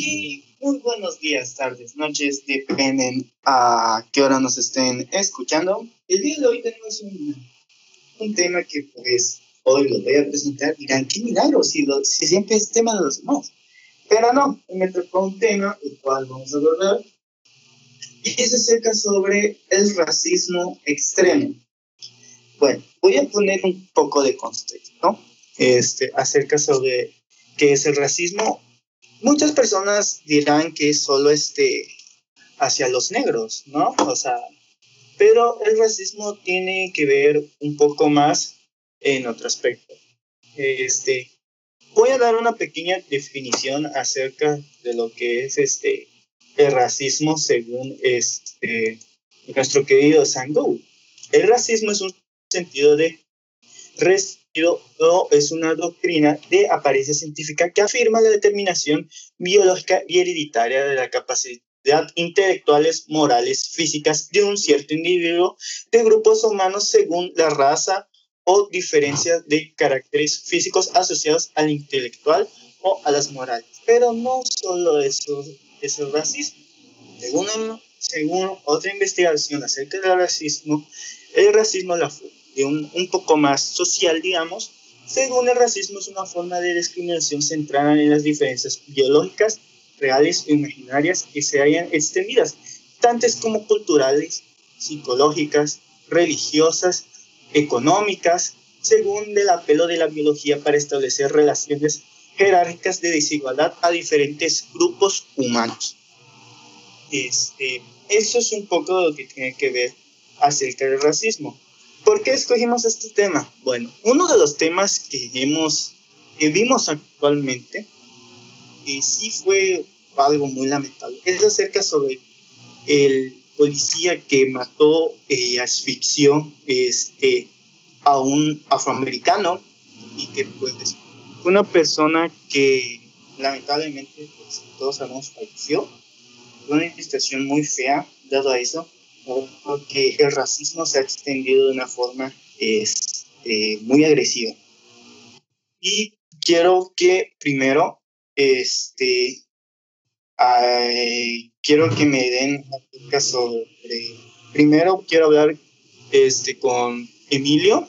Y muy buenos días, tardes, noches, dependen a qué hora nos estén escuchando. El día de hoy tenemos un, un tema que pues hoy lo voy a presentar. Dirán, qué milagro, si, lo, si siempre es tema de los demás. Pero no, me tocó un tema, el cual vamos a abordar, y es acerca sobre el racismo extremo. Bueno, voy a poner un poco de contexto, ¿no? Este, acerca sobre qué es el racismo. Muchas personas dirán que es solo este, hacia los negros, ¿no? O sea, pero el racismo tiene que ver un poco más en otro aspecto. Este, voy a dar una pequeña definición acerca de lo que es este el racismo según este nuestro querido Sango. El racismo es un sentido de respeto o es una doctrina de apariencia científica que afirma la determinación biológica y hereditaria de la capacidad intelectuales, morales, físicas de un cierto individuo de grupos humanos según la raza o diferencia de caracteres físicos asociados al intelectual o a las morales. Pero no solo eso es el racismo. Según, según otra investigación acerca del racismo, el racismo la un, poco más social, digamos, según el racismo es una forma de discriminación centrada en las diferencias biológicas, reales o imaginarias que se hayan extendidas, tantas como culturales, psicológicas, religiosas, económicas, según el apelo de la biología para establecer relaciones jerárquicas de desigualdad a diferentes grupos humanos. Este, eso es un poco lo que tiene que ver acerca del racismo. ¿Por qué escogimos este tema? Bueno, uno de los temas que hemos que vimos actualmente y sí fue algo muy lamentable. Es acerca sobre el policía que mató eh, asfixió este, a un afroamericano y que pues una persona que lamentablemente pues, todos sabemos falleció. Una situación muy fea dado a eso, porque el racismo se ha extendido de una forma este, muy agresiva. Y quiero que primero este, quiero que me den sobre. Primero quiero hablar este, con Emilio,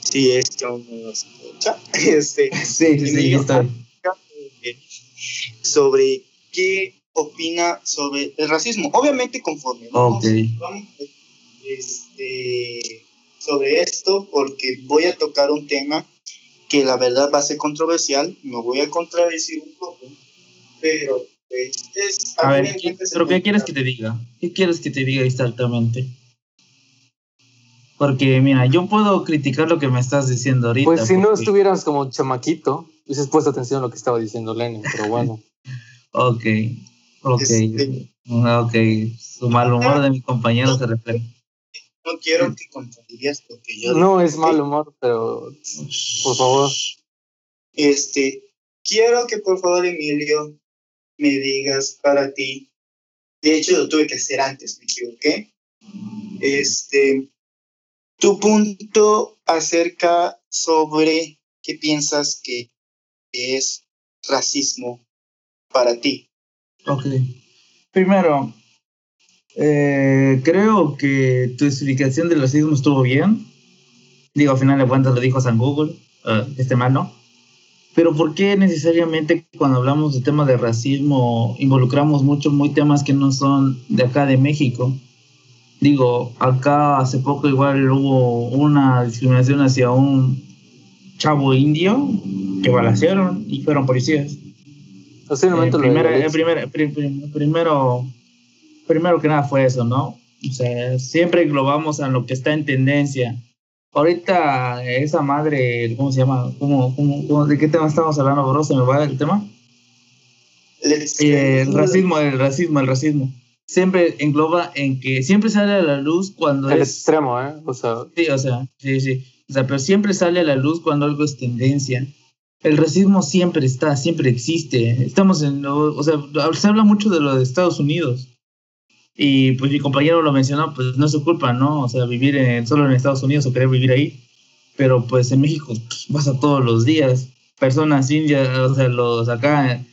si es que aún no escucha. Este, sí, sí, está. Sobre qué opina sobre el racismo. Obviamente, conforme vamos, este, sobre esto, porque voy a tocar un tema que la verdad va a ser controversial, me voy a contradecir un poco, pero a ver, ¿pero qué quieres que te diga? ¿Qué quieres que te diga exactamente? Porque, mira, yo puedo criticar lo que me estás diciendo ahorita. Pues si no estuvieras como chamaquito, hubieses puesto atención a lo que estaba diciendo Lenin, pero bueno. ok, ok, este, ok. Su mal humor de mi compañero se refleja. No quiero que contradigas lo que yo No es mal humor, pero por favor. Este, quiero que por favor, Emilio, me digas para ti. De hecho, lo tuve que hacer antes, me equivoqué. Este, tu punto acerca sobre qué piensas que es racismo para ti. Ok. Primero, eh, creo que tu explicación del racismo estuvo bien. Digo, al final de cuentas lo dijo San Google, uh, este mal, ¿no? Pero ¿por qué necesariamente cuando hablamos de temas de racismo involucramos mucho muy temas que no son de acá de México? Digo, acá hace poco igual hubo una discriminación hacia un chavo indio que balacearon y fueron policías. Eh, primero, primero, primero que nada fue eso, ¿no? O sea, siempre englobamos a lo que está en tendencia Ahorita esa madre, ¿cómo se llama? ¿Cómo, cómo, de qué tema estamos hablando, bro? ¿Se me va el tema? Eh, el racismo, el racismo, el racismo. Siempre engloba en que siempre sale a la luz cuando el extremo, ¿eh? O sea... Sí, o sea, sí, sí. O sea, pero siempre sale a la luz cuando algo es tendencia. El racismo siempre está, siempre existe. Estamos en, o sea, se habla mucho de lo de Estados Unidos. Y pues mi compañero lo mencionó, pues no es su culpa, ¿no? O sea, vivir solo en Estados Unidos o querer vivir ahí. Pero pues en México pues, pasa todos los días. Personas indias, o sea, los acá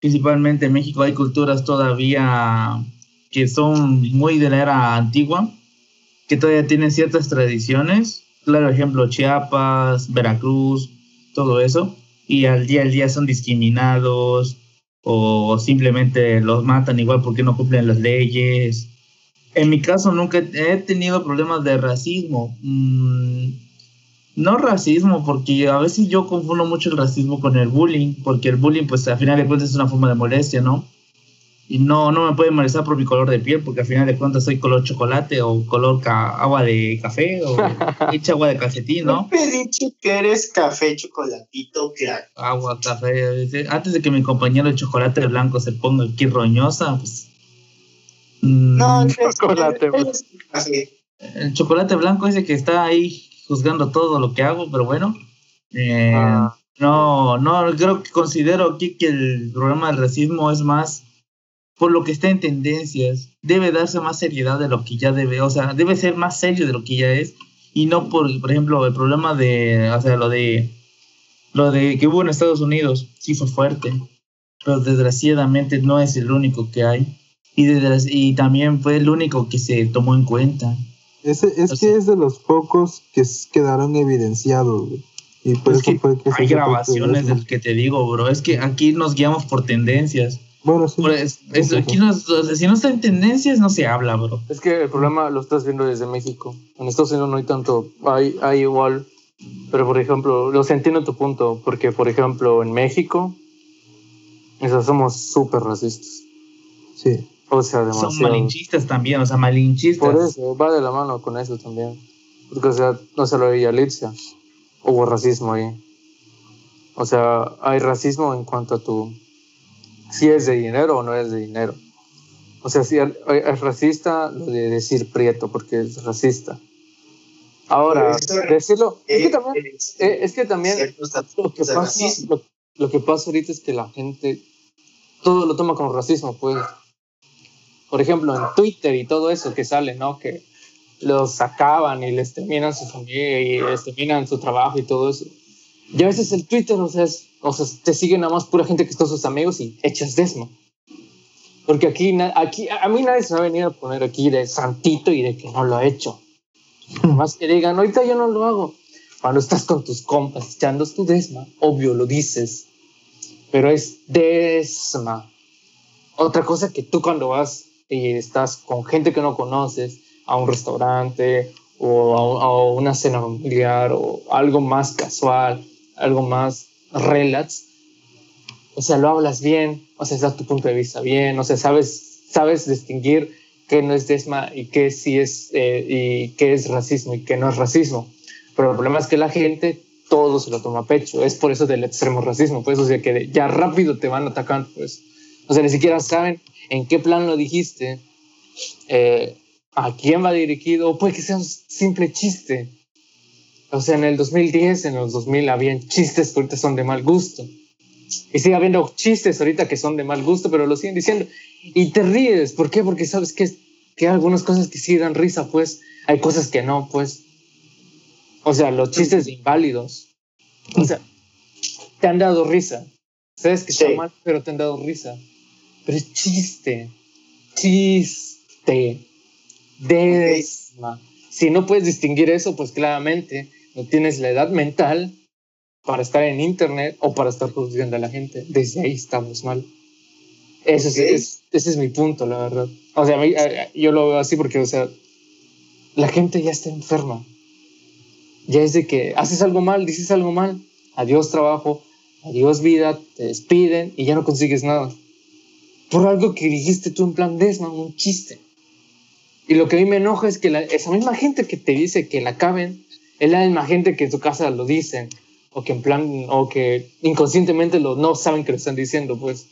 principalmente en México hay culturas todavía que son muy de la era antigua, que todavía tienen ciertas tradiciones, claro ejemplo Chiapas, Veracruz, todo eso, y al día al día son discriminados o simplemente los matan igual porque no cumplen las leyes. En mi caso nunca he tenido problemas de racismo. Mm, no racismo, porque a veces yo confundo mucho el racismo con el bullying, porque el bullying pues al final de cuentas es una forma de molestia, ¿no? Y no, no me puede molestar por mi color de piel, porque al final de cuentas soy color chocolate o color agua de café o hecha agua de calcetín, ¿no? he dicho que eres café chocolatito, crack. Agua, café. Antes de que mi compañero de chocolate blanco se ponga aquí roñosa, pues... Mm, no, el chocolate. El chocolate blanco ese que está ahí juzgando todo lo que hago, pero bueno. Eh, ah. No, no, creo que considero aquí que el problema del racismo es más por lo que está en tendencias, debe darse más seriedad de lo que ya debe, o sea, debe ser más serio de lo que ya es y no por, por ejemplo, el problema de, o sea, lo de, lo de que hubo en Estados Unidos, sí fue fuerte, pero desgraciadamente no es el único que hay y, y también fue el único que se tomó en cuenta. Ese, es que es de los pocos que quedaron evidenciados, Y por eso fue que hay grabaciones del que te digo, bro. Es que aquí nos guiamos por tendencias. Bueno, sí. aquí si no está en tendencias, no se habla, bro. Es que el problema lo estás viendo desde México. En Estados Unidos no hay tanto. Hay, hay igual. Pero, por ejemplo, lo entiendo tu punto. Porque, por ejemplo, en México, o somos súper racistas. Sí. O sea, demasiado. Son malinchistas también, o sea, malinchistas. Por eso, va de la mano con eso también. Porque, o sea, no se lo veía Alicia. Hubo racismo ahí. O sea, hay racismo en cuanto a tu si es de dinero o no es de dinero. O sea, si es racista lo de decir prieto porque es racista. Ahora, decirlo, es que también, eh, es que también lo, que pasa, lo, que pasa ahorita es que la gente todo lo toma como racismo, pues. Por ejemplo, en Twitter y todo eso que sale, ¿no? Que los acaban y les terminan su familia y les terminan su trabajo y todo eso. Y a veces el Twitter, o sea, o sea, te siguen nada más pura gente que son sus amigos y echas desmo. Porque aquí, aquí, a mí nadie se va a venir a poner aquí de santito y de que no lo ha hecho. Más que digan, ahorita yo no lo hago. Cuando estás con tus compas echando tu desma, obvio lo dices, pero es desma. Otra cosa que tú cuando vas y estás con gente que no conoces a un restaurante o a, a una cena familiar o algo más casual algo más relax, o sea, lo hablas bien, o sea, das tu punto de vista bien, o sea, sabes, sabes distinguir qué no es desma y qué sí es, eh, y qué es racismo y qué no es racismo. Pero el problema es que la gente todo se lo toma a pecho. Es por eso del extremo racismo, pues, o sea, que ya rápido te van atacando, pues. O sea, ni siquiera saben en qué plan lo dijiste, eh, a quién va dirigido, puede que sea un simple chiste. O sea, en el 2010, en los 2000 habían chistes que ahorita son de mal gusto. Y sigue habiendo chistes ahorita que son de mal gusto, pero lo siguen diciendo. Y te ríes. ¿Por qué? Porque sabes que, que hay algunas cosas que sí dan risa, pues. Hay cosas que no, pues. O sea, los chistes inválidos. O sea, te han dado risa. Sabes que está mal, pero te han dado risa. Pero es chiste. Chiste. Desma. Si no puedes distinguir eso, pues claramente no tienes la edad mental para estar en internet o para estar juzgando a la gente. Desde ahí estamos mal. Eso es, ese es mi punto, la verdad. O sea, yo lo veo así porque, o sea, la gente ya está enferma. Ya es de que haces algo mal, dices algo mal, adiós trabajo, adiós vida, te despiden y ya no consigues nada. Por algo que dijiste tú en plan desma, un chiste. Y lo que a mí me enoja es que esa misma gente que te dice que la acaben es la misma gente que en su casa lo dicen, o que en plan, o que inconscientemente lo, no saben que lo están diciendo, pues.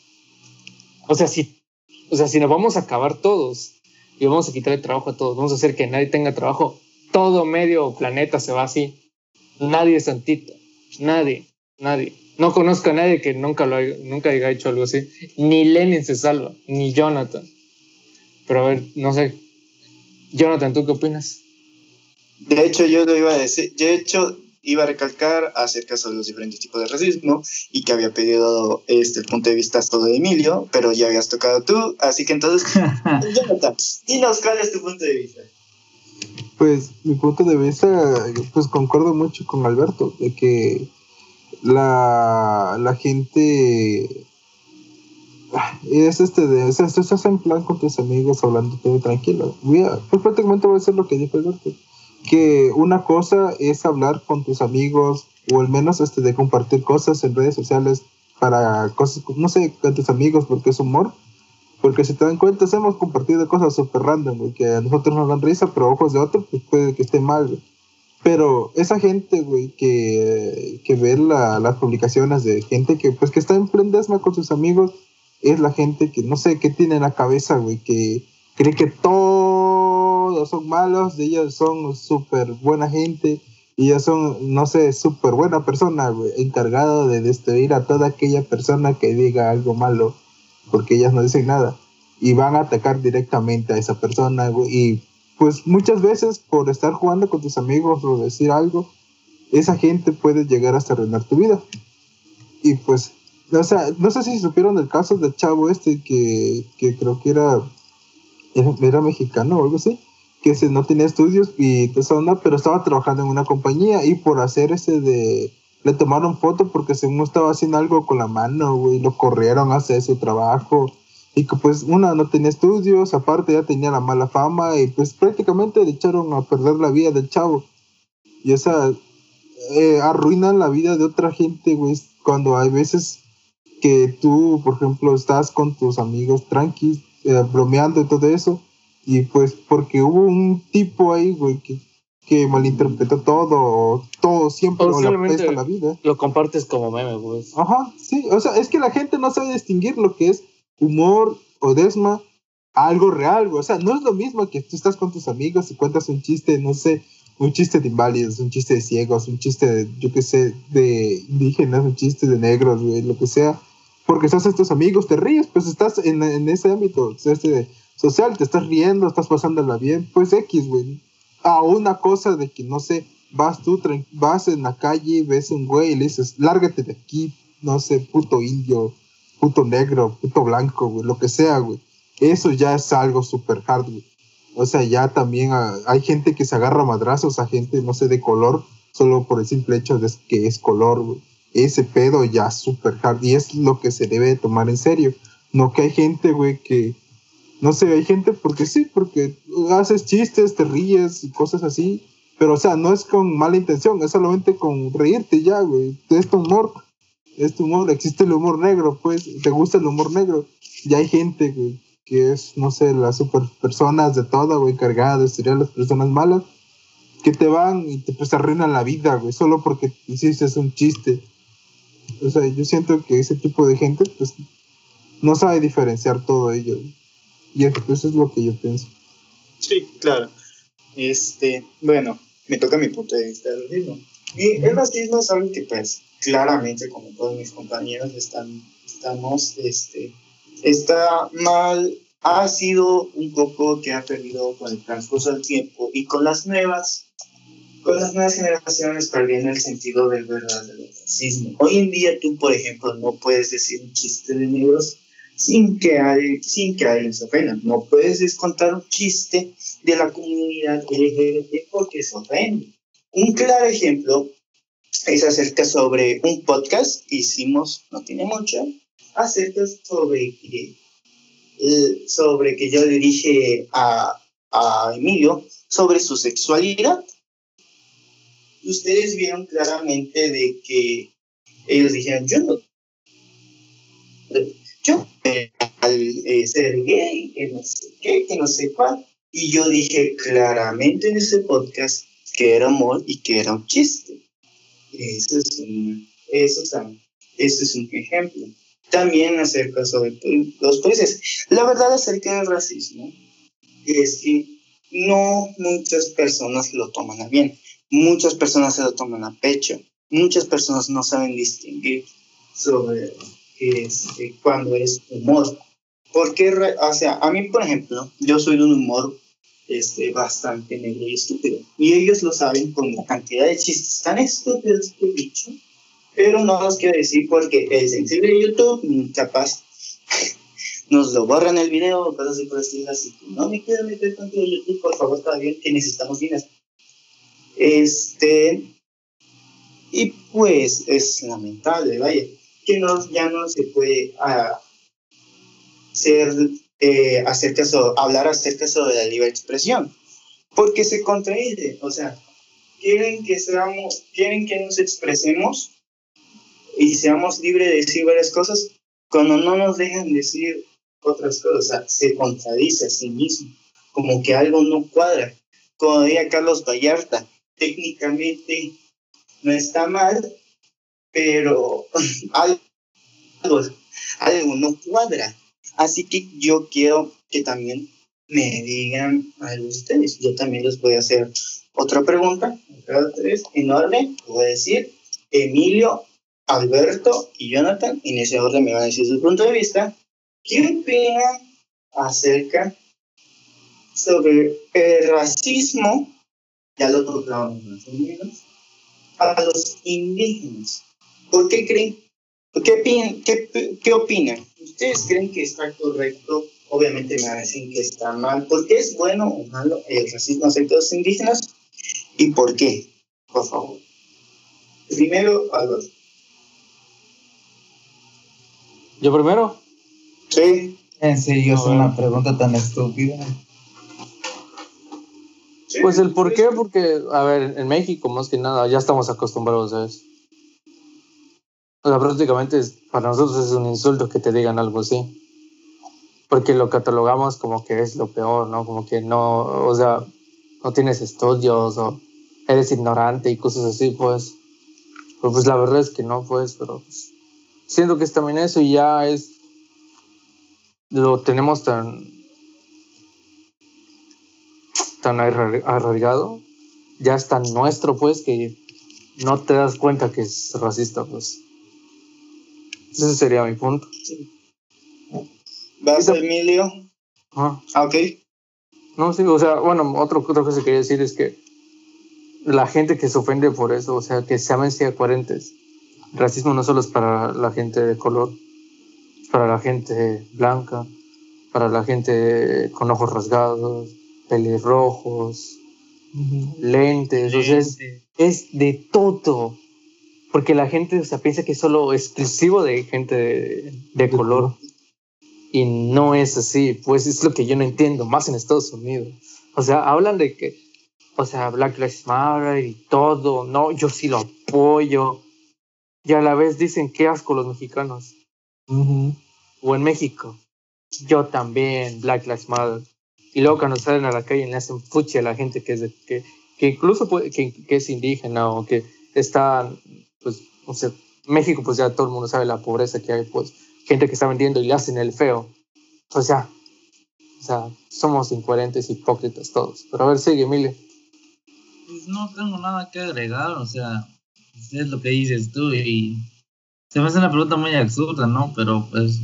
O sea, si, o sea, si nos vamos a acabar todos y vamos a quitar el trabajo a todos, vamos a hacer que nadie tenga trabajo, todo medio planeta se va así. Nadie es santito, nadie, nadie. No conozco a nadie que nunca, lo haya, nunca haya hecho algo así. Ni Lenin se salva, ni Jonathan. Pero a ver, no sé. Jonathan, ¿tú qué opinas? De hecho, yo lo iba a decir. De hecho, iba a recalcar acerca sobre los diferentes tipos de racismo y que había pedido este, el punto de vista solo de Emilio, pero ya habías tocado tú, así que entonces, Jonathan, dinos cuál es tu punto de vista. Pues mi punto de vista, pues concuerdo mucho con Alberto, de que la, la gente es este de, sea, estás en plan con tus amigos hablando todo tranquilo. Voy a, pues prácticamente voy a hacer lo que dijo Alberto. Que una cosa es hablar con tus amigos, o al menos este de compartir cosas en redes sociales para cosas, no sé, con tus amigos porque es humor. Porque si te dan cuenta, hemos compartido cosas súper random, güey, que a nosotros nos dan risa, pero ojos de otros, pues puede que esté mal, güey. Pero esa gente, güey, que, que ve la- las publicaciones de gente que, pues, que está en plendesma con sus amigos, es la gente que, no sé, qué tiene en la cabeza, güey, que cree que son malos, ellos son súper buena gente, y ellos son, no sé, súper buena persona, encargado de destruir a toda aquella persona que diga algo malo, porque ellas no dicen nada. Y van a atacar directamente a esa persona, y pues muchas veces por estar jugando con tus amigos o decir algo, esa gente puede llegar hasta arruinar tu vida. Y pues, o sea, no sé si supieron del caso del chavo este que, que creo que era, era, era mexicano o algo así, que se, no tenía estudios y toda esa onda, pero estaba trabajando en una compañía y por hacer ese de... Le tomaron foto porque según estaba haciendo algo con la mano, güey, lo corrieron a hacer su trabajo. Y que pues una no tenía estudios, aparte ya tenía la mala fama y pues prácticamente le echaron a perder la vida del chavo. Y o sea, eh, arruinan la vida de otra gente, güey, cuando hay veces que tú, por ejemplo, estás con tus amigos tranquis, eh, bromeando y todo eso, y pues porque hubo un tipo ahí, güey, que, que malinterpretó todo, todo siempre O o le simplemente- apesta la vida. Lo compartes como meme, güey. Ajá, sí, o sea, es que la gente no sabe distinguir lo que es humor o desma a algo real, güey. O sea, no es lo mismo que tú estás con tus amigos y cuentas un chiste, no sé, un chiste de inválidos, un chiste de ciegos, un chiste de, yo qué sé, de indígenas, un chiste de negros, güey, lo que sea. Porque estás con tus amigos, te ríes, pues estás en, en ese ámbito o sea, este, social, te estás riendo, estás pasándola bien, pues X, güey. A una cosa de que, no sé, vas tú, vas en la calle, ves un güey y le dices, lárgate de aquí, no sé, puto indio, puto negro, puto blanco, güey, lo que sea, güey. Eso ya es algo súper hard, güey. O sea, ya también hay gente que se agarra madrazos a gente, no sé, de color, solo por el simple hecho de que es color, güey. Ese pedo ya es súper hard y es lo que se debe de tomar en serio. No que hay gente, güey, que... No sé, hay gente porque sí, porque haces chistes, te ríes y cosas así. Pero, o sea, no es con mala intención, es solamente con reírte ya, güey. Es tu humor. Es tu humor. Existe el humor negro, pues. Te gusta el humor negro. Y hay gente, güey, que es, no sé, las super personas de todo, güey, destruir a las personas malas, que te van y te pues arruinan la vida, güey, solo porque hiciste un chiste. O sea, yo siento que ese tipo de gente, pues, no sabe diferenciar todo ello. güey. Y eso pues, es lo que yo pienso. Sí, claro. Este, bueno, me toca mi punto de vista del. Y el racismo es algo que, pues, claramente, como todos mis compañeros, están, estamos, este, está mal, ha sido un poco que ha perdido con el transcurso del tiempo y con las nuevas, con las nuevas generaciones perdiendo el sentido del verdadero racismo. Hoy en día tú, por ejemplo, no puedes decir un chiste de negros sin que, hay, sin que alguien se. No puedes contar un chiste de la comunidad LGBT porque se ofende. Un claro ejemplo es acerca sobre un podcast que hicimos, no tiene mucho, acerca sobre que, eh, sobre que yo le dije a, a Emilio sobre su sexualidad. Ustedes vieron claramente de que ellos dijeron, yo no, yo eh, al eh, ser gay, que no sé qué, que no sé cuál. Y yo dije claramente en ese podcast que era amor y que era un chiste. Eso es un, eso es eso es un ejemplo. También acerca sobre los países. La verdad acerca del racismo es que no muchas personas lo toman a bien. Muchas personas se lo toman a pecho. Muchas personas no saben distinguir sobre este, cuando es humor. Porque, o sea, a mí, por ejemplo, yo soy de un humor este, bastante negro y estúpido. Y ellos lo saben con la cantidad de chistes tan estúpidos que he dicho, pero no los quiero decir porque el sensible de YouTube, capaz, nos lo borran el video o cosas así por el así no me quiero meter contigo YouTube, por favor, está bien que necesitamos dinero. Este, y pues es lamentable, vaya, que no, ya no se puede uh, ser, eh, acerca hablar acerca sobre la libre expresión, porque se contradice, o sea, quieren que seamos, quieren que nos expresemos y seamos libres de decir varias cosas, cuando no nos dejan decir otras cosas, o sea, se contradice a sí mismo, como que algo no cuadra. Como diría Carlos Vallarta, técnicamente no está mal, pero algo, algo no cuadra. Así que yo quiero que también me digan a ustedes. Yo también les voy a hacer otra pregunta, en orden. Voy a decir Emilio, Alberto y Jonathan. En ese orden me van a decir su punto de vista. ¿Qué opinan acerca sobre el racismo? Ya lo tocamos más o menos. A los indígenas. ¿Por qué creen? ¿Qué, qué, qué opinan? ¿Ustedes creen que está correcto? Obviamente me decir que está mal. ¿Por qué es bueno o malo el racismo hacia los indígenas? ¿Y por qué? Por favor. Primero, Alberto. ¿Yo primero? Sí. En serio, es una pregunta tan estúpida. Pues el por qué, porque, a ver, en México más que nada ya estamos acostumbrados a eso. O sea, prácticamente para nosotros es un insulto que te digan algo así. Porque lo catalogamos como que es lo peor, ¿no? Como que no, o sea, no tienes estudios o eres ignorante y cosas así, pues. Pues la verdad es que no, pues, pero pues, siento que es también eso y ya es lo tenemos tan tan arraigado, ya es tan nuestro, pues, que no te das cuenta que es racista, pues. Ese sería mi punto. ¿Vas, Emilio? Ah, ok. No, sí, o sea, bueno, otro, otra cosa que quería decir es que la gente que se ofende por eso, o sea, que se amen sea coherentes. racismo no solo es para la gente de color, para la gente blanca, para la gente con ojos rasgados, pelirrojos, lentes, o sea, es, de todo. Porque la gente o sea, piensa que es solo exclusivo de gente de, color. Y no es así, pues es lo que yo no entiendo, más en Estados Unidos. O sea, hablan de que, o sea, Black Lives Matter y todo, no, yo sí lo apoyo. Y a la vez dicen, qué asco los mexicanos o en México, yo también, Black Lives Matter. Y luego cuando salen a la calle y le hacen fuchi a la gente que es que, que incluso puede, que, que, es indígena o que está, pues, o sea, México, pues ya todo el mundo sabe la pobreza que hay, pues, gente que está vendiendo y le hacen el feo. Pues ya, o sea, somos incoherentes, hipócritas todos. Pero a ver, sigue, Emilio. Pues no tengo nada que agregar, o sea, es lo que dices tú y se me hace una pregunta muy absurda, ¿no? Pero pues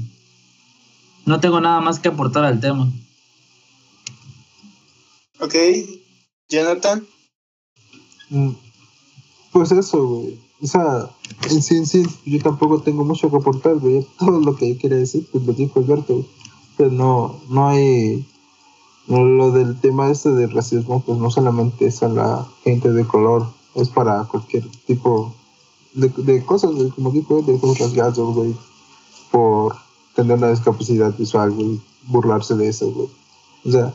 no tengo nada más que aportar al tema. Ok. Jonathan. Mm, pues eso, güey. O sea, en sí, en sí, yo tampoco tengo mucho que aportar, güey. Todo lo que yo quería decir, pues lo dijo Alberto, Pero no, no hay. lo del tema este de racismo, pues no solamente es a la gente de color, es para cualquier tipo de, de cosas, como tipo de cosas rasgados, güey. Por tener una discapacidad visual, güey, burlarse de eso, güey. O sea,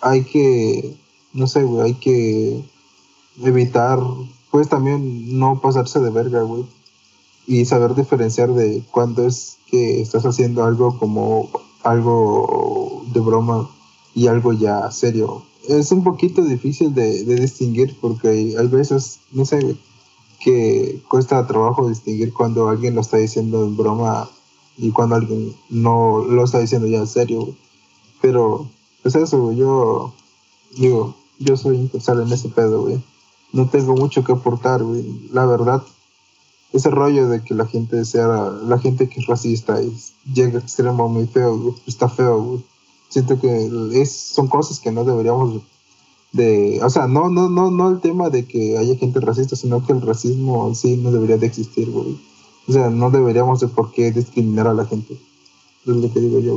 hay que, no sé, güey, hay que evitar, pues también no pasarse de verga, güey. Y saber diferenciar de cuándo es que estás haciendo algo como algo de broma y algo ya serio. Es un poquito difícil de, distinguir porque hay veces, no sé, que cuesta trabajo distinguir cuando alguien lo está diciendo en broma y cuando alguien no lo está diciendo ya en serio, Pero, es eso, Yo, digo, yo soy impensable en ese pedo, güey. No tengo mucho que aportar, güey. La verdad, ese rollo de que la gente sea, la gente que es racista y llega a extremo muy feo, está feo, güey. siento que es, son cosas que no deberíamos de, o sea, no, no, no, no el tema de que haya gente racista, sino que el racismo sí no debería de existir, güey. O sea, no deberíamos de por qué discriminar a la gente. Es lo que digo yo.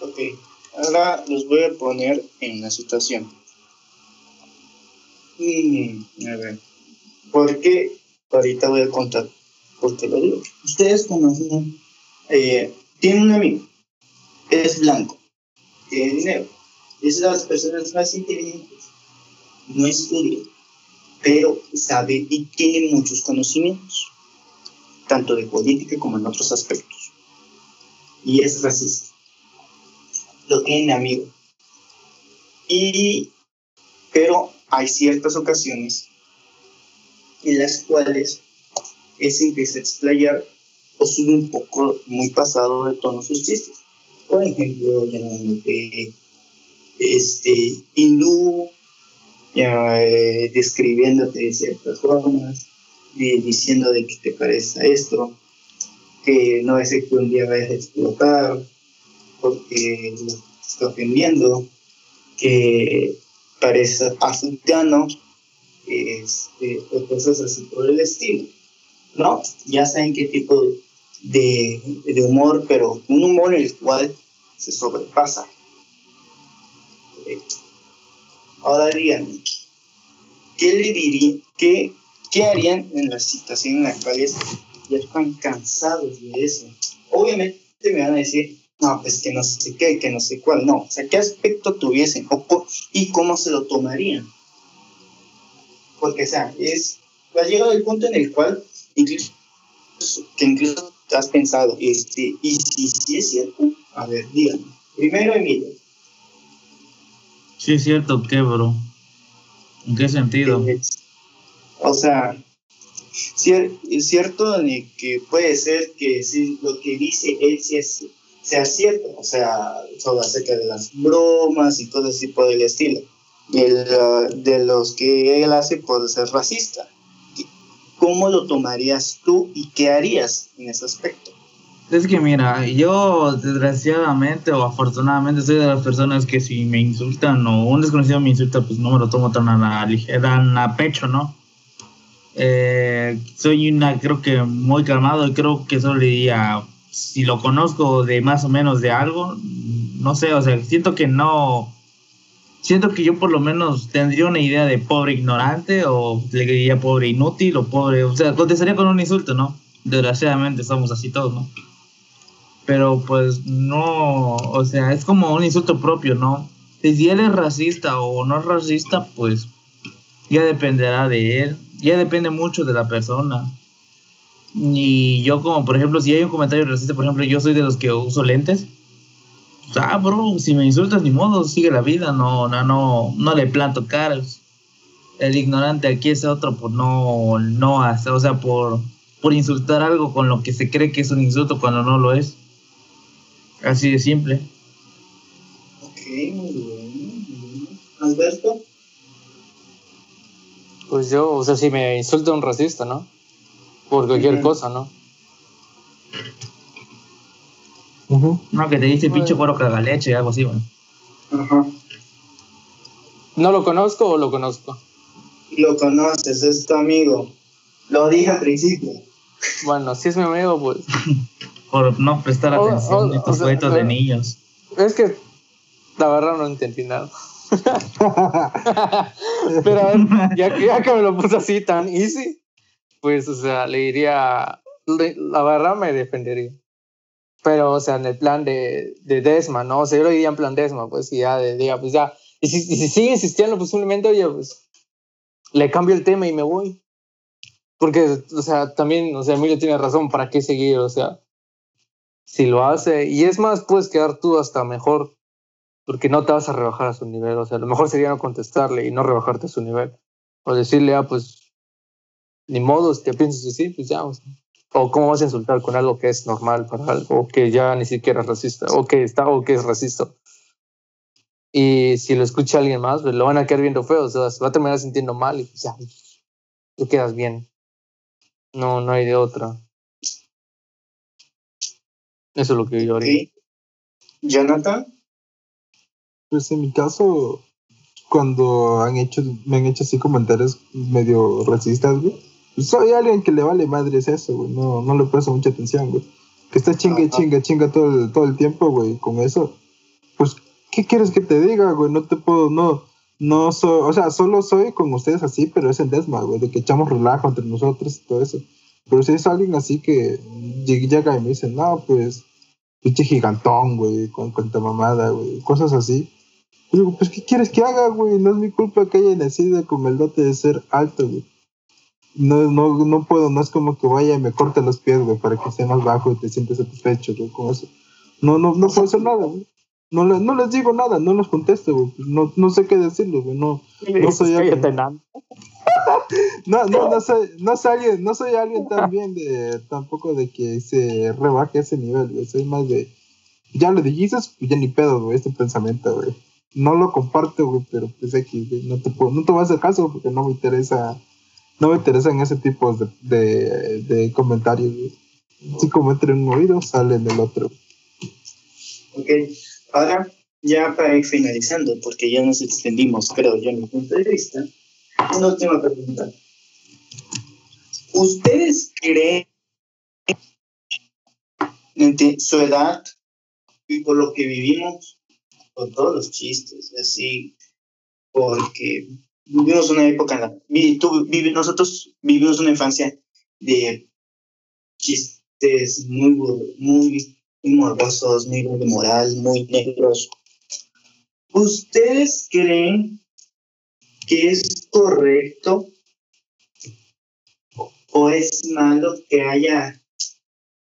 Ok, ahora los voy a poner en la situación. A ver, ¿por qué? Ahorita voy a contar por qué lo digo. Ustedes conocen, eh, tiene un amigo, es blanco, tiene dinero, es de las personas más inteligentes, no estudia, pero sabe y tiene muchos conocimientos, tanto de política como en otros aspectos. Y es racista. Lo tiene amigo. Y, pero hay ciertas ocasiones en las cuales es empieza a explayar o sube un poco muy pasado de tono sus chistes. Por ejemplo, llamándote este, hindú, ya, eh, describiéndote de ciertas formas, y diciendo de que te parece esto, que no es que un día vayas a explotar, porque lo está ofendiendo, que parece africano, este, cosas así por el estilo. ¿No? Ya saben qué tipo de, humor, pero un humor en el cual se sobrepasa. Ahora díganme, ¿qué le dirían, qué, qué harían en la situación en la cual ya están cansados de eso? Obviamente me van a decir, no, pues que no sé qué, que no sé cuál, no. O sea, ¿qué aspecto tuviesen o, y cómo se lo tomarían? Porque, o sea, es, ha llegado el punto en el cual incluso, que incluso has pensado, este, y si es cierto, a ver, díganme. Primero, Emilio. Sí, es cierto, ¿qué, bro? ¿En qué sentido? O sea, es cierto que puede ser que sí, lo que dice él sí es- sea cierto, o sea, todo acerca de las bromas y todo ese tipo del estilo, y el, ah, de los que él hace por ser racista. ¿Cómo lo tomarías tú y qué harías en ese aspecto? Es que mira, yo desgraciadamente o afortunadamente soy de las personas que si me insultan o un desconocido me insulta, pues no me lo tomo tan a la ligera, a pecho, ¿no? Eh, soy una, creo que muy calmado y creo que solo le diría, si lo conozco de más o menos de algo, no sé, o sea, siento que no, siento que yo por lo menos tendría una idea de pobre ignorante o le diría pobre inútil o pobre, o sea, contestaría con un insulto, ¿no? Desgraciadamente somos así todos, ¿no? Pero pues no, o sea, es como un insulto propio, ¿no? Si él es racista o no es racista, pues ya dependerá de él, ya depende mucho de la persona. Y yo como, por ejemplo, si hay un comentario racista, por ejemplo, yo soy de los que uso lentes. Pues, ah, bro, si me insultas ni modo, sigue la vida, no, no, no, no le planto caras. El ignorante aquí es otro por no, no hacer, o sea, por, por insultar algo con lo que se cree que es un insulto cuando no lo es. Así de simple. Ok, muy bien. muy bien. Alberto. Pues yo, o sea, si me insulta un racista, ¿no? Por cualquier cosa, ¿no? No, que te dice pinche cuero cagaleche, algo así, bueno. Ajá. ¿No lo conozco o lo conozco? Lo conoces, es tu amigo. Lo dije al principio. Bueno, si es mi amigo, pues. Por no prestar O- atención a estos jueguitos de niños. Es que la verdad no entendí nada. Pero a ver, ya, que- ya que me lo puso así tan easy, pues, o sea, le diría, le- la verdad me defendería. Pero, o sea, en el plan de, de Desma, ¿no? O sea, yo lo diría en plan Desma, pues, y ya, de, diga, pues ya. Y si, si sigue insistiendo, pues simplemente, oye, pues, le cambio el tema y me voy. Porque, o sea, también, o sea, Emilio tiene razón, ¿para qué seguir? O sea, si lo hace, y es más, puedes quedar tú hasta mejor porque no te vas a rebajar a su nivel. O sea, lo mejor sería no contestarle y no rebajarte a su nivel. O decirle, ah, pues, ni modo, si te piensas así, pues ya. O, sea. O cómo vas a insultar con algo que es normal para algo, o que ya ni siquiera es racista, o que está, o que es racista. Y si lo escucha alguien más, pues lo van a quedar viendo feo, o sea, se va a terminar sintiendo mal y pues ya, tú quedas bien. No, no hay de otra. Eso es lo que yo haría. Ok. Jonathan. Pues en mi caso, cuando han hecho, me han hecho así comentarios medio racistas, güey. Soy alguien que le vale madres eso, güey. No, no le presto mucha atención, güey. Que está chinga, Ajá. chinga, chinga todo el, todo el tiempo, güey, con eso. Pues, ¿qué quieres que te diga, güey? No te puedo, no, no soy, o sea, solo soy con ustedes así, pero es el desma, güey, de que echamos relajo entre nosotros y todo eso. Pero si es alguien así que lleg- llega y me dice, no, pues, pinche gigantón, güey, con cuanta mamada, güey, cosas así. Digo, pues, ¿qué quieres que haga, güey? No es mi culpa que haya nacido con el dote de ser alto, güey. No, no, no puedo, no es como que vaya y me corte los pies, güey, para que sea más bajo y te sientes satisfecho, güey, con eso. No, no, no puedo hacer nada, güey. No, le- no les digo nada, no les contesto, güey. pues No, no sé qué decirles, güey. No, No soy alguien. no, no, no soy, no soy alguien, no soy alguien también de, tampoco de que se rebaje ese nivel, güey. Soy más de, ya lo dijiste, pues ya ni pedo, güey, este pensamiento, güey. No lo comparto, güey, pero pues X, güey, no te puedo, no te voy a hacer caso porque no me interesa, no me interesan ese tipo de, de, comentarios. Si como entra en un oído, sale en el otro. Ok, ahora ya para ir finalizando, porque ya nos extendimos, creo yo, en mi punto de vista, una última pregunta. ¿Ustedes creen entre su edad y por lo que vivimos, con todos los chistes, así, porque vivimos una época en la tú, vivi- nosotros vivimos una infancia de chistes muy, muy muy morbosos, muy doble moral, muy negros. ¿Ustedes creen que es correcto o es malo que haya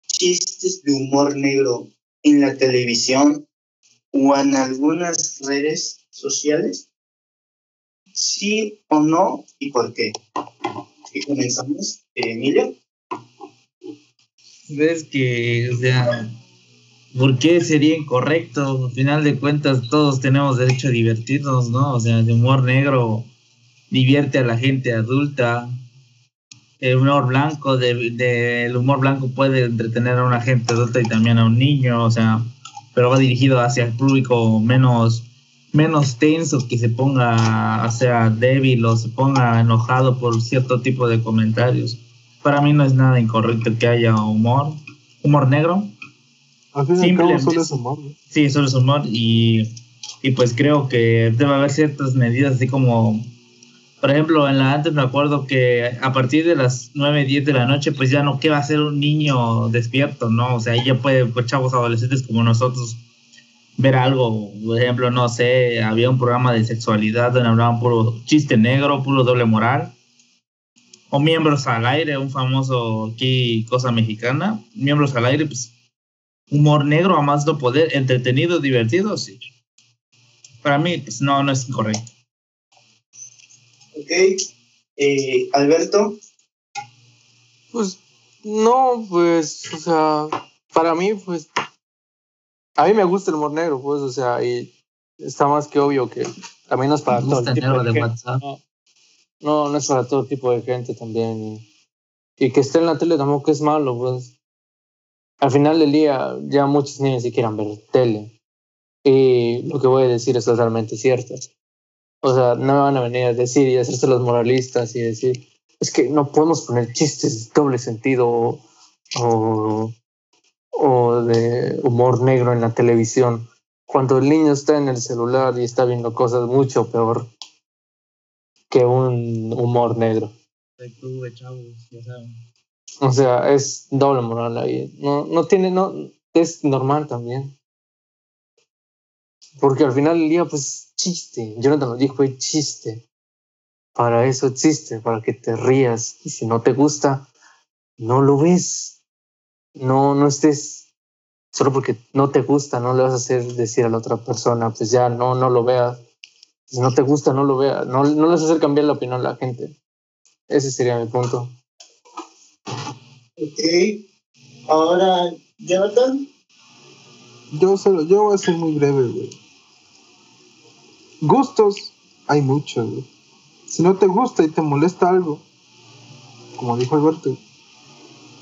chistes de humor negro en la televisión o en algunas redes sociales? ¿Sí o no? ¿Y por qué? Y comenzamos, eh, Emilio. ves que, o sea, ¿por qué sería incorrecto? Al final de cuentas, todos tenemos derecho a divertirnos, ¿no? O sea, de humor negro divierte a la gente adulta. El humor blanco, de, de- el humor blanco puede entretener a una gente adulta y también a un niño, o sea, pero va dirigido hacia el público menos menos tenso que se ponga, o sea, débil o se ponga enojado por cierto tipo de comentarios. Para mí no es nada incorrecto que haya humor, humor negro. Simplemente- solo es humor. Sí, solo es humor y, y pues creo que debe haber ciertas medidas así como, por ejemplo, en la antes me acuerdo que a partir de las 9, 10 de la noche pues ya no, ¿qué va a ser un niño despierto? ¿No? O sea, ahí ya puede, pues, chavos adolescentes como nosotros ver algo, por ejemplo, no sé, había un programa de sexualidad donde hablaban puro chiste negro, puro doble moral. O miembros al aire, un famoso aquí, cosa mexicana. Miembros al aire, pues humor negro a más no poder, entretenido, divertido, sí. Para mí, pues no, no es incorrecto. Ok. Eh, Alberto. Pues no, pues, o sea, para mí, pues, a mí me gusta el humor negro, pues, o sea, y está más que obvio que también no es para todo el tipo de de gente. No, no es para todo tipo de gente también. Y, y que esté en la tele tampoco es malo, pues. Al final del día, ya muchos niños sí quieran ver tele. Y lo que voy a decir es totalmente cierto. O sea, no me van a venir a decir y hacerse los moralistas y decir, es que no podemos poner chistes de doble sentido o, o, o de humor negro en la televisión. Cuando el niño está en el celular y está viendo cosas mucho peor que un humor negro. O sea, es doble moral ahí. No, no tiene, no, es normal también. Porque al final del día, pues, chiste. Jonathan lo dijo, es chiste. Para eso existe, para que te rías. Y si no te gusta, no lo ves. No, no estés. Solo porque no te gusta, no le vas a hacer decir a la otra persona, pues ya no, no lo veas. Si no te gusta, no lo veas. No, no le vas a hacer cambiar la opinión a la gente. Ese sería mi punto. Ok. Ahora, Jonathan. Yo solo, yo voy a ser muy breve, güey. Gustos, hay muchos, güey. Si no te gusta y te molesta algo, como dijo Alberto,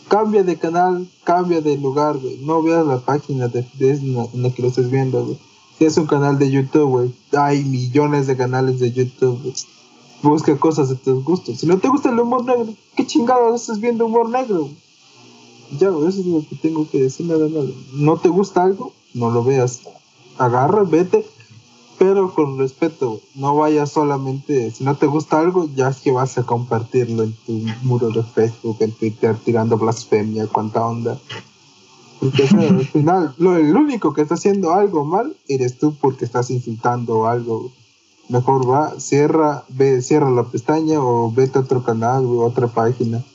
cambia de canal, cambia de lugar, güey. No veas la página de, en, la, que lo estés viendo, güey. Si es un canal de YouTube, güey, hay millones de canales de YouTube, güey. Busca cosas de tus gustos. Si no te gusta el humor negro, ¿qué chingados estás viendo humor negro? Ya, eso es lo que tengo que decir, nada. No te gusta algo, no lo veas. Agarra, vete, pero con respeto, no vayas solamente, si no te gusta algo, ya es que vas a compartirlo en tu muro de Facebook, en Twitter, tirando blasfemia, cuánta onda. Porque o al final, lo, el único que está haciendo algo mal eres tú porque estás insultando algo. Mejor va, cierra, ve, cierra la pestaña o vete a otro canal, güey, otra página.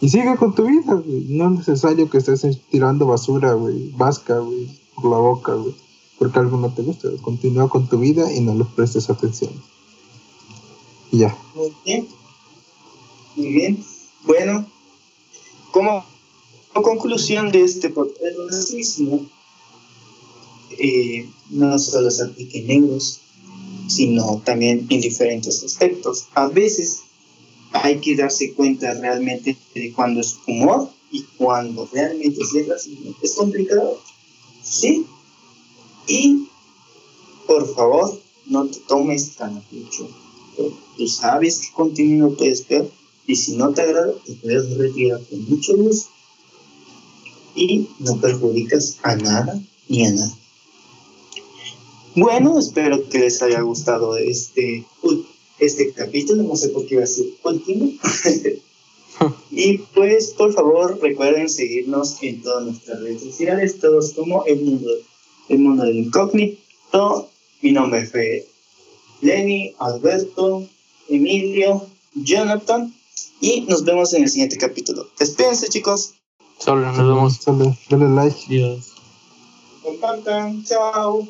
Y sigue con tu vida, güey. No es necesario que estés tirando basura, güey, vasca, güey, por la boca, güey porque algo no te gusta. Continúa con tu vida y no le prestes atención. Y ya. Muy bien. Bueno, como, conclusión de este podcast, el racismo eh, no solo se aplica en negros, sino también en diferentes aspectos. A veces hay que darse cuenta realmente de cuando es humor y cuando realmente es racismo. Es complicado, sí, y por favor, no te tomes tan a pecho. Tú sabes qué contenido puedes ver y si no te agrada, te puedes retirar con mucho gusto y no perjudicas a nada ni a nada. Bueno, espero que les haya gustado este, este capítulo. No sé por qué va a ser último. y pues, por favor, recuerden seguirnos en todas nuestras redes sociales, todos como el mundo el mundo del incógnito. Mi nombre fue Lenny, Alberto, Emilio, Jonathan y nos vemos en el siguiente capítulo. Despídense chicos. Solo nos vemos. Sale, dale like. Dios. Compartan. Chao.